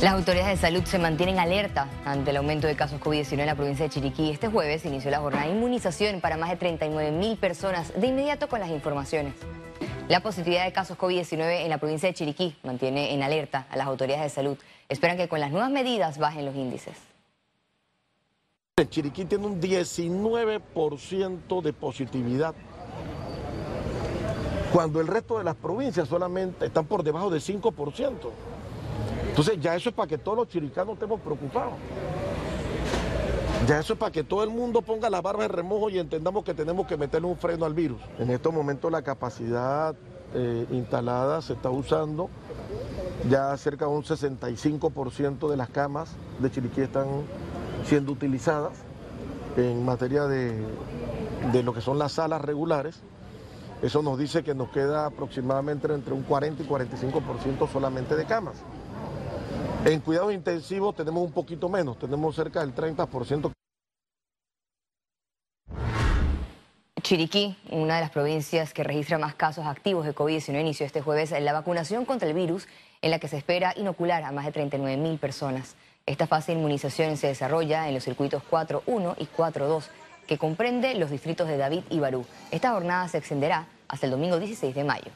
Las autoridades de salud se mantienen alerta ante el aumento de casos COVID-19 en la provincia de Chiriquí. Este jueves inició la jornada de inmunización para más de 39 mil personas. De inmediato con las informaciones. La positividad de casos COVID-19 en la provincia de Chiriquí mantiene en alerta a las autoridades de salud. Esperan que con las nuevas medidas bajen los índices. Chiriquí tiene un 19% de positividad, cuando el resto de las provincias solamente están por debajo de 5%. Entonces ya eso es para que todos los chiricanos estemos preocupados. Ya eso es para que todo el mundo ponga la barba en remojo y entendamos que tenemos que meterle un freno al virus. En estos momentos la capacidad eh, instalada se está usando. Ya cerca de un 65% de las camas de Chiriquí están siendo utilizadas en materia de, de lo que son las salas regulares. Eso nos dice que nos queda aproximadamente entre un 40 y 45% solamente de camas. En cuidados intensivos tenemos un poquito menos, tenemos cerca del 30%. Chiriquí, una de las provincias que registra más casos activos de COVID-19, inició este jueves la vacunación contra el virus, en la que se espera inocular a más de 39 mil personas. Esta fase de inmunización se desarrolla en los circuitos 4.1 y 4.2, que comprende los distritos de David y Barú. Esta jornada se extenderá hasta el domingo 16 de mayo.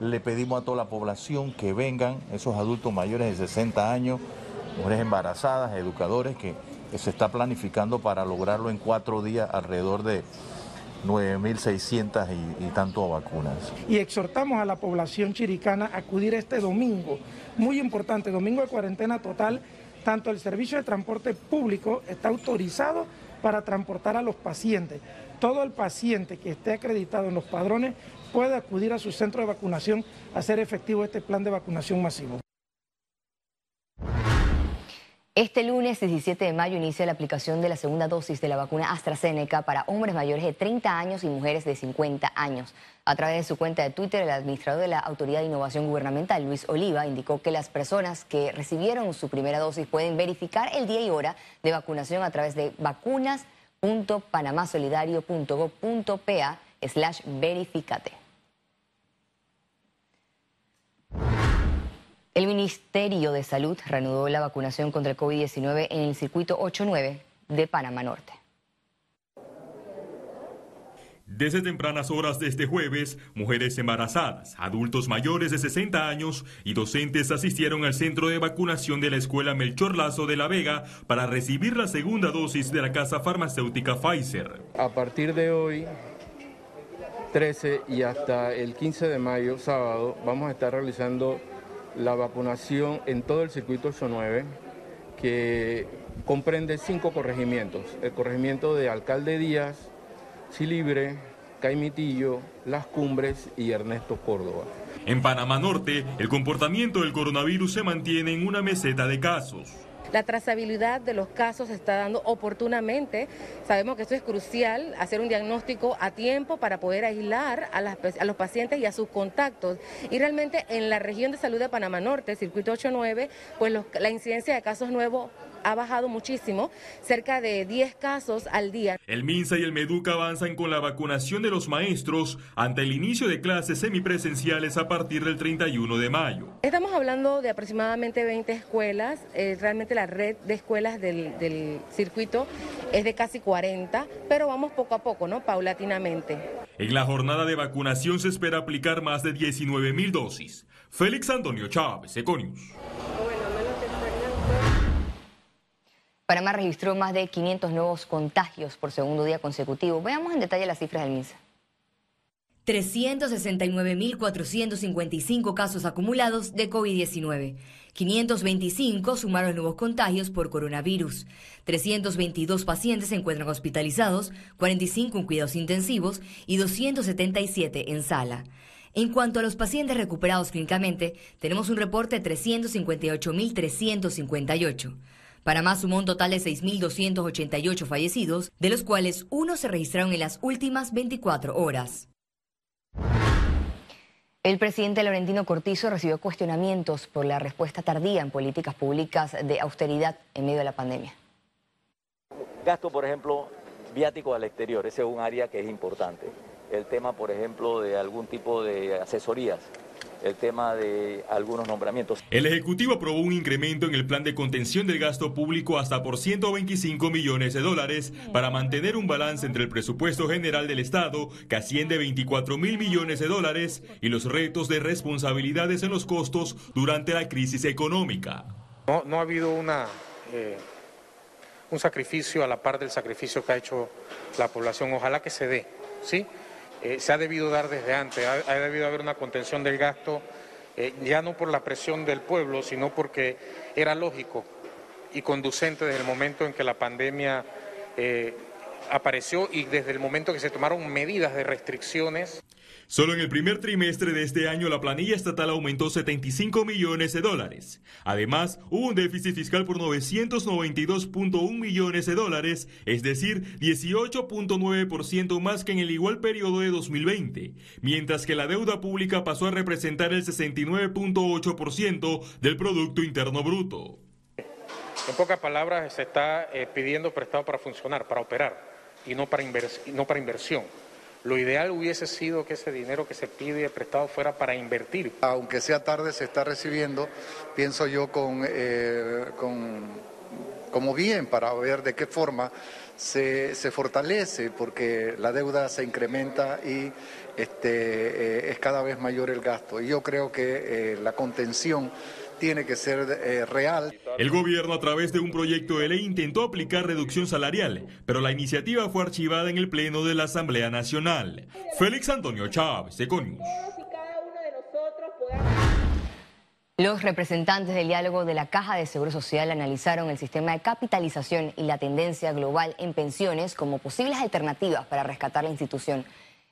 Le pedimos a toda la población que vengan, esos adultos mayores de 60 años, mujeres embarazadas, educadores, que, se está planificando para lograrlo en cuatro días alrededor de 9.600 y, y tanto vacunas. Y exhortamos a la población chiricana a acudir este domingo, muy importante, domingo de cuarentena total, tanto el servicio de transporte público está autorizado para transportar a los pacientes. Todo el paciente que esté acreditado en los padrones puede acudir a su centro de vacunación a hacer efectivo este plan de vacunación masivo. Este lunes 17 de mayo inicia la aplicación de la segunda dosis de la vacuna AstraZeneca para hombres mayores de 30 años y mujeres de 50 años. A través de su cuenta de Twitter, el administrador de la Autoridad de Innovación Gubernamental, Luis Oliva, indicó que las personas que recibieron su primera dosis pueden verificar el día y hora de vacunación a través de vacunas.panamasolidario.gov.pa slash verificate. El Ministerio de Salud reanudó la vacunación contra el COVID-19 en el circuito 89 de Panamá Norte. Desde tempranas horas de este jueves, mujeres embarazadas, adultos mayores de 60 años y docentes asistieron al centro de vacunación de la Escuela Melchor Lazo de La Vega para recibir la segunda dosis de la casa farmacéutica Pfizer. A partir de hoy, 13 y hasta el 15 de mayo, sábado, vamos a estar realizando la vacunación en todo el circuito 89, que comprende cinco corregimientos. El corregimiento de Alcalde Díaz, Chilibre, Caimitillo, Las Cumbres y Ernesto Córdoba. En Panamá Norte, el comportamiento del coronavirus se mantiene en una meseta de casos. La trazabilidad de los casos se está dando oportunamente. Sabemos que esto es crucial, hacer un diagnóstico a tiempo para poder aislar a, los pacientes y a sus contactos. Y realmente en la región de salud de Panamá Norte, circuito 8-9, pues la incidencia de casos nuevos ha bajado muchísimo, cerca de 10 casos al día. El MINSA y el MEDUCA avanzan con la vacunación de los maestros ante el inicio de clases semipresenciales a partir del 31 de mayo. Estamos hablando de aproximadamente 20 escuelas, eh, realmente la red de escuelas del, del circuito es de casi 40, pero vamos poco a poco, ¿no? Paulatinamente. En la jornada de vacunación se espera aplicar más de 19 mil dosis. Félix Antonio Chávez, Econius. Panamá registró más de 500 nuevos contagios por segundo día consecutivo. Veamos en detalle las cifras del MINSA. 369.455 casos acumulados de COVID-19. 525 sumaron nuevos contagios por coronavirus. 322 pacientes se encuentran hospitalizados, 45 en cuidados intensivos y 277 en sala. En cuanto a los pacientes recuperados clínicamente, tenemos un reporte de 358.358. Panamá sumó un total de 6.288 fallecidos, de los cuales uno se registraron en las últimas 24 horas. El presidente Laurentino Cortizo recibió cuestionamientos por la respuesta tardía en políticas públicas de austeridad en medio de la pandemia. Gasto, por ejemplo, viático al exterior, ese es un área que es importante. El tema, por ejemplo, de algún tipo de asesorías el tema de algunos nombramientos. El Ejecutivo aprobó un incremento en el plan de contención del gasto público hasta por 125 millones de dólares para mantener un balance entre el presupuesto general del Estado, que asciende a 24 mil millones de dólares, y los retos de responsabilidades en los costos durante la crisis económica. No, ha habido una, eh, un sacrificio a la par del sacrificio que ha hecho la población. Ojalá que se dé, ¿sí? Eh, se ha debido dar desde antes, ha, debido haber una contención del gasto, eh, ya no por la presión del pueblo, sino porque era lógico y conducente desde el momento en que la pandemia eh, apareció y desde el momento que se tomaron medidas de restricciones. Solo en el primer trimestre de este año la planilla estatal aumentó 75 millones de dólares. Además, hubo un déficit fiscal por 992.1 millones de dólares, es decir, 18.9% más que en el igual periodo de 2020, mientras que la deuda pública pasó a representar el 69.8% del Producto Interno Bruto. En pocas palabras, se está eh, pidiendo prestado para funcionar, para operar, y no para, inversión. Lo ideal hubiese sido que ese dinero que se pide prestado fuera para invertir. Aunque sea tarde, se está recibiendo, pienso yo, con, eh, con como bien para ver de qué forma se, se, fortalece, porque la deuda se incrementa y este, eh, es cada vez mayor el gasto. Y yo creo que eh, la contención tiene que ser eh, real. El gobierno a través de un proyecto de ley intentó aplicar reducción salarial, pero la iniciativa fue archivada en el Pleno de la Asamblea Nacional. Félix Antonio Chávez, Econius. Los representantes del diálogo de la Caja de Seguro Social analizaron el sistema de capitalización y la tendencia global en pensiones como posibles alternativas para rescatar la institución.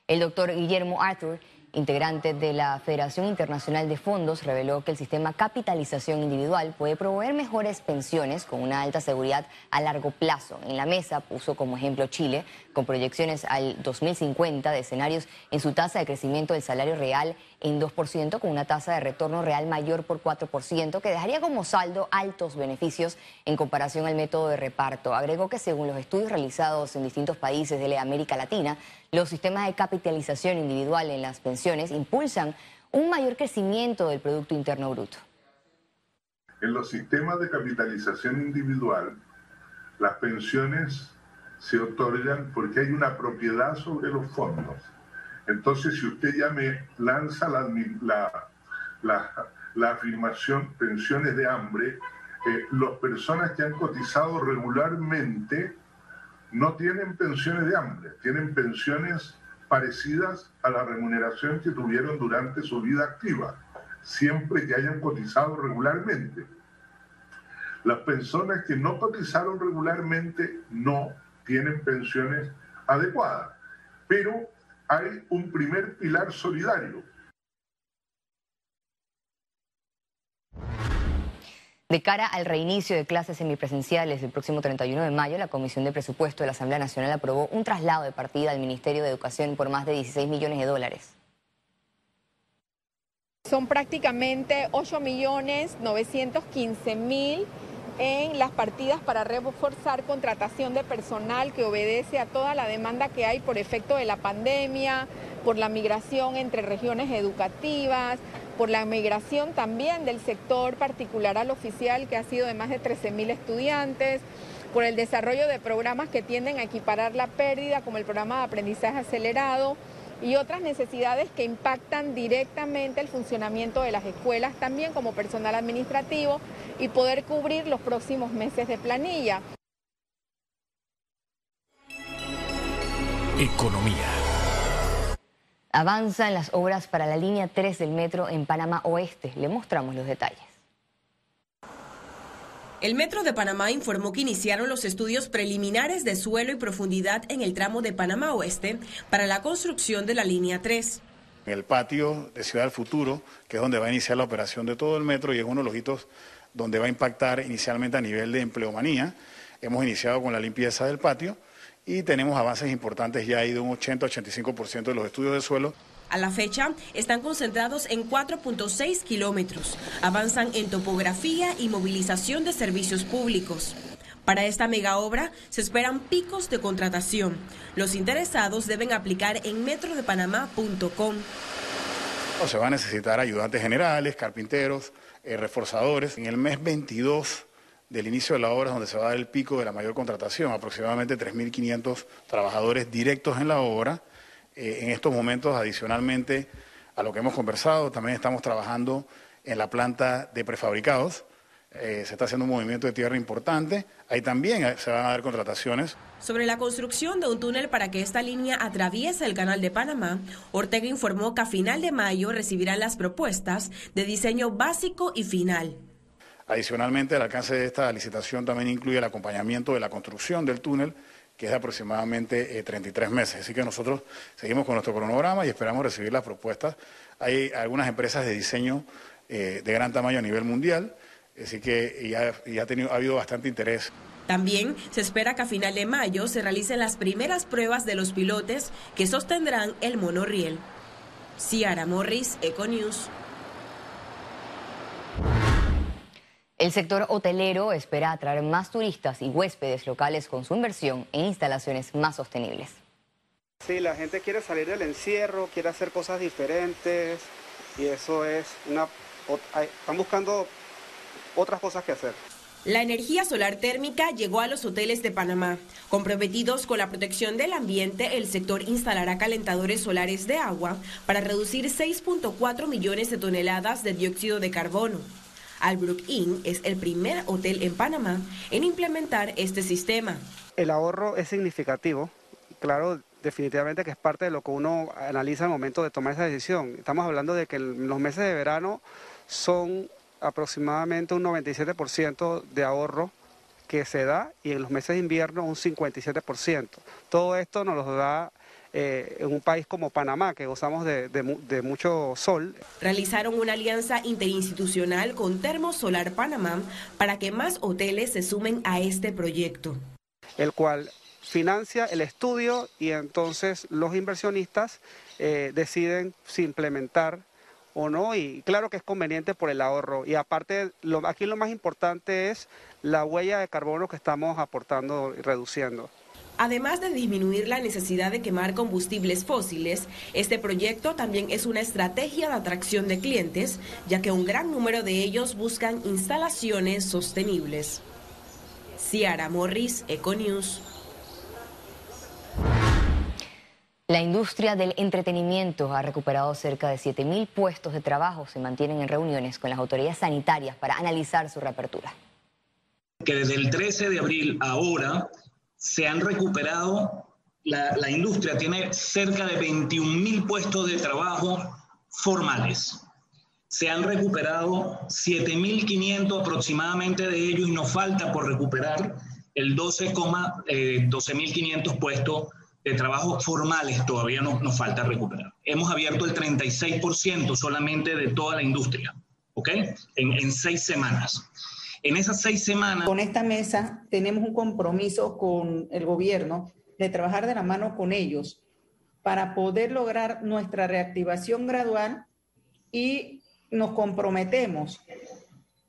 El doctor Guillermo Arthur integrante de la Federación Internacional de Fondos, reveló que el sistema capitalización individual puede proveer mejores pensiones con una alta seguridad a largo plazo. En la mesa puso como ejemplo Chile, con proyecciones al 2050 de escenarios en su tasa de crecimiento del salario real en 2%, con una tasa de retorno real mayor por 4%, que dejaría como saldo altos beneficios en comparación al método de reparto. Agregó que según los estudios realizados en distintos países de América Latina, los sistemas de capitalización individual en las pensiones impulsan un mayor crecimiento del Producto Interno Bruto. En los sistemas de capitalización individual, las pensiones se otorgan porque hay una propiedad sobre los fondos. Entonces, si usted ya me lanza la, afirmación pensiones de hambre, eh, las personas que han cotizado regularmente no tienen pensiones de hambre, tienen pensiones parecidas a la remuneración que tuvieron durante su vida activa, siempre que hayan cotizado regularmente. Las personas que no cotizaron regularmente no tienen pensiones adecuadas, pero hay un primer pilar solidario. De cara al reinicio de clases semipresenciales el próximo 31 de mayo, la Comisión de Presupuesto de la Asamblea Nacional aprobó un traslado de partida al Ministerio de Educación por más de 16 millones de dólares. Son prácticamente 8 millones 915 mil en las partidas para reforzar contratación de personal que obedece a toda la demanda que hay por efecto de la pandemia, por la migración entre regiones educativas, por la migración también del sector particular al oficial, que ha sido de más de 13 mil estudiantes, por el desarrollo de programas que tienden a equiparar la pérdida, como el programa de aprendizaje acelerado y otras necesidades que impactan directamente el funcionamiento de las escuelas, también como personal administrativo, y poder cubrir los próximos meses de planilla. Economía. Avanzan las obras para la línea 3 del metro en Panamá Oeste. Le mostramos los detalles. El Metro de Panamá informó que iniciaron los estudios preliminares de suelo y profundidad en el tramo de Panamá Oeste para la construcción de la línea 3. En el patio de Ciudad del Futuro, que es donde va a iniciar la operación de todo el metro y es uno de los hitos donde va a impactar inicialmente a nivel de empleomanía. Hemos iniciado con la limpieza del patio y tenemos avances importantes ya ahí de un 80-85% de los estudios de suelo. A la fecha, están concentrados en 4.6 kilómetros. Avanzan en topografía y movilización de servicios públicos. Para esta mega obra se esperan picos de contratación. Los interesados deben aplicar en metrodepanamá.com. se va a necesitar ayudantes generales, carpinteros, eh, reforzadores. En el mes 22 del inicio de la obra donde se va a dar el pico de la mayor contratación, aproximadamente 3.500 trabajadores directos en la obra. Eh, en estos momentos, adicionalmente a lo que hemos conversado, también estamos trabajando en la planta de prefabricados. Eh, se está haciendo un movimiento de tierra importante. Ahí también se van a dar contrataciones. Sobre la construcción de un túnel para que esta línea atraviese el canal de Panamá, Ortega informó que a final de mayo recibirán las propuestas de diseño básico y final. Adicionalmente, el alcance de esta licitación también incluye el acompañamiento de la construcción del túnel, que es de aproximadamente 33 eh, meses. Así que nosotros seguimos con nuestro cronograma y esperamos recibir las propuestas. Hay algunas empresas de diseño eh, de gran tamaño a nivel mundial, así que ya, ha, tenido, ha habido bastante interés. También se espera que a final de mayo se realicen las primeras pruebas de los pilotes que sostendrán el monorriel. Ciara Morris, Econews. El sector hotelero espera atraer más turistas y huéspedes locales con su inversión en instalaciones más sostenibles. Sí, la gente quiere salir del encierro, quiere hacer cosas diferentes y eso es una... Están buscando otras cosas que hacer. La energía solar térmica llegó a los hoteles de Panamá. Comprometidos con la protección del ambiente, el sector instalará calentadores solares de agua para reducir 6.4 millones de toneladas de dióxido de carbono. Albrook Inn es el primer hotel en Panamá en implementar este sistema. El ahorro es significativo, claro, definitivamente que es parte de lo que uno analiza al momento de tomar esa decisión. Estamos hablando de que los meses de verano son aproximadamente un 97% de ahorro que se da y en los meses de invierno un 57%. Todo esto nos lo da eh, en un país como Panamá, que gozamos de, mucho sol. Realizaron una alianza interinstitucional con Termosolar Panamá para que más hoteles se sumen a este proyecto. El cual financia el estudio y entonces los inversionistas eh, deciden si implementar o no y claro que es conveniente por el ahorro y aparte lo, aquí lo más importante es la huella de carbono que estamos aportando y reduciendo. Además de disminuir la necesidad de quemar combustibles fósiles, este proyecto también es una estrategia de atracción de clientes, ya que un gran número de ellos buscan instalaciones sostenibles. Ciara Morris, Econews. La industria del entretenimiento ha recuperado cerca de 7.000 puestos de trabajo. Se mantienen en reuniones con las autoridades sanitarias para analizar su reapertura. Que desde el 13 de abril ahora se han recuperado, la, industria tiene cerca de 21 mil puestos de trabajo formales. Se han recuperado 7.500 aproximadamente de ellos y nos falta por recuperar el 12,500 eh, puestos de trabajo formales todavía no, nos falta recuperar. Hemos abierto el 36% solamente de toda la industria, ¿ok? En seis semanas. En esas seis semanas... Con esta mesa tenemos un compromiso con el gobierno de trabajar de la mano con ellos para poder lograr nuestra reactivación gradual y nos comprometemos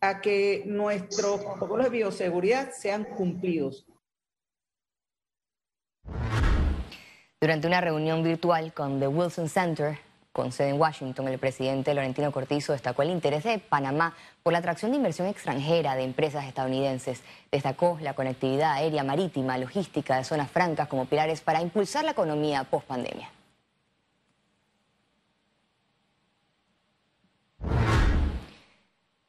a que nuestros protocolos de bioseguridad sean cumplidos. Durante una reunión virtual con The Wilson Center, con sede en Washington, el presidente Laurentino Cortizo destacó el interés de Panamá por la atracción de inversión extranjera de empresas estadounidenses. Destacó la conectividad aérea, marítima, logística de zonas francas como pilares para impulsar la economía post pandemia.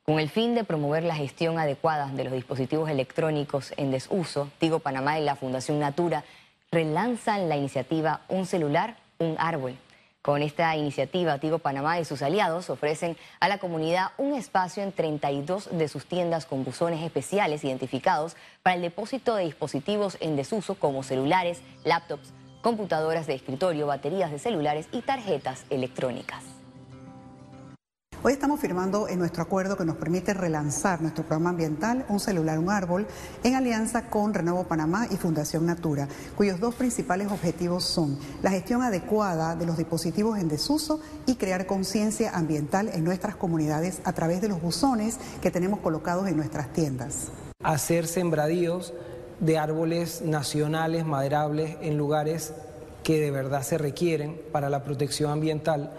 Con el fin de promover la gestión adecuada de los dispositivos electrónicos en desuso, Tigo Panamá y la Fundación Natura relanzan la iniciativa Un celular, un árbol con esta iniciativa, Tigo Panamá y sus aliados ofrecen a la comunidad un espacio en 32 de sus tiendas con buzones especiales identificados para el depósito de dispositivos en desuso como celulares, laptops, computadoras de escritorio, baterías de celulares y tarjetas electrónicas. Hoy estamos firmando en nuestro acuerdo que nos permite relanzar nuestro programa ambiental Un celular, un árbol, en alianza con Renuevo Panamá y Fundación Natura, cuyos dos principales objetivos son la gestión adecuada de los dispositivos en desuso y crear conciencia ambiental en nuestras comunidades a través de los buzones que tenemos colocados en nuestras tiendas. Hacer sembradíos de árboles nacionales, maderables, en lugares que de verdad se requieren para la protección ambiental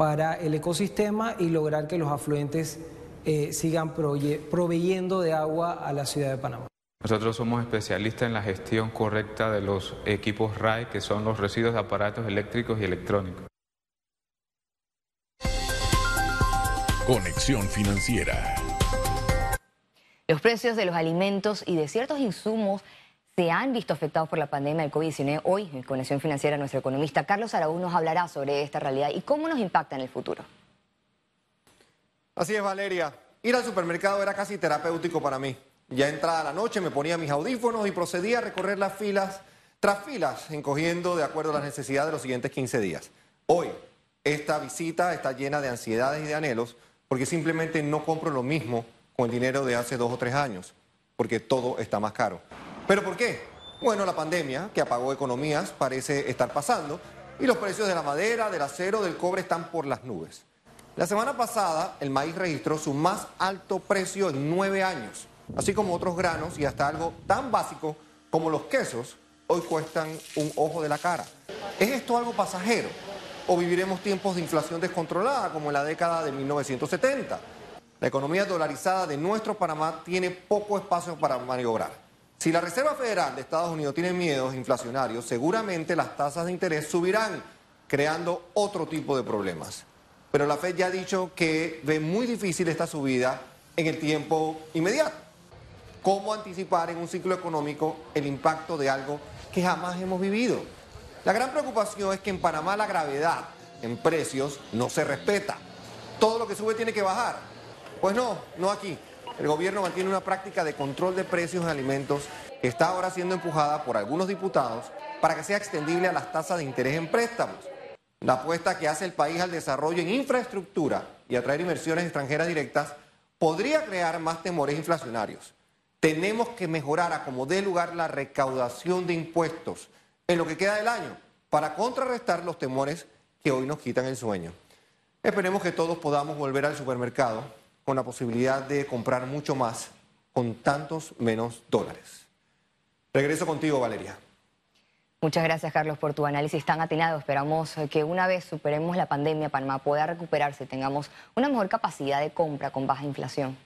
para el ecosistema y lograr que los afluentes eh, sigan proveyendo de agua a la ciudad de Panamá. Nosotros somos especialistas en la gestión correcta de los equipos RAE, que son los residuos de aparatos eléctricos y electrónicos. Conexión Financiera. Los precios de los alimentos y de ciertos insumos se han visto afectados por la pandemia del COVID-19. Hoy, en Conexión Financiera, nuestro economista Carlos Araúz nos hablará sobre esta realidad y cómo nos impacta en el futuro. Así es, Valeria. Ir al supermercado era casi terapéutico para mí. Ya entrada la noche me ponía mis audífonos y procedía a recorrer las filas tras filas, encogiendo de acuerdo a las necesidades de los siguientes 15 días. Hoy, esta visita está llena de ansiedades y de anhelos porque simplemente no compro lo mismo con el dinero de hace dos o tres años, porque todo está más caro. ¿Pero por qué? Bueno, la pandemia, que apagó economías, parece estar pasando, y los precios de la madera, del acero, del cobre están por las nubes. La semana pasada, el maíz registró su más alto precio en nueve años, así como otros granos y hasta algo tan básico como los quesos, hoy cuestan un ojo de la cara. ¿Es esto algo pasajero? o viviremos tiempos de inflación descontrolada como en la década de 1970. La economía dolarizada de nuestro Panamá tiene poco espacio para maniobrar. Si la Reserva Federal de Estados Unidos tiene miedos inflacionarios, seguramente las tasas de interés subirán, creando otro tipo de problemas. Pero la Fed ya ha dicho que ve muy difícil esta subida en el tiempo inmediato. ¿Cómo anticipar en un ciclo económico el impacto de algo que jamás hemos vivido? La gran preocupación es que en Panamá la gravedad en precios no se respeta. Todo lo que sube tiene que bajar. Pues no, no aquí. El gobierno mantiene una práctica de control de precios de alimentos que está ahora siendo empujada por algunos diputados para que sea extendible a las tasas de interés en préstamos. La apuesta que hace el país al desarrollo en infraestructura y atraer inversiones extranjeras directas podría crear más temores inflacionarios. Tenemos que mejorar a como dé lugar la recaudación de impuestos en lo que queda del año para contrarrestar los temores que hoy nos quitan el sueño. Esperemos que todos podamos volver al supermercado con la posibilidad de comprar mucho más con tantos menos dólares. Regreso contigo, Valeria. Muchas gracias, Carlos, por tu análisis tan atinado. Esperamos que una vez superemos la pandemia, Panamá pueda recuperarse y tengamos una mejor capacidad de compra con baja inflación.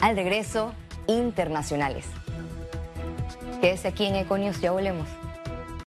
Al regreso, internacionales. Quédese aquí en Econius, ya volvemos.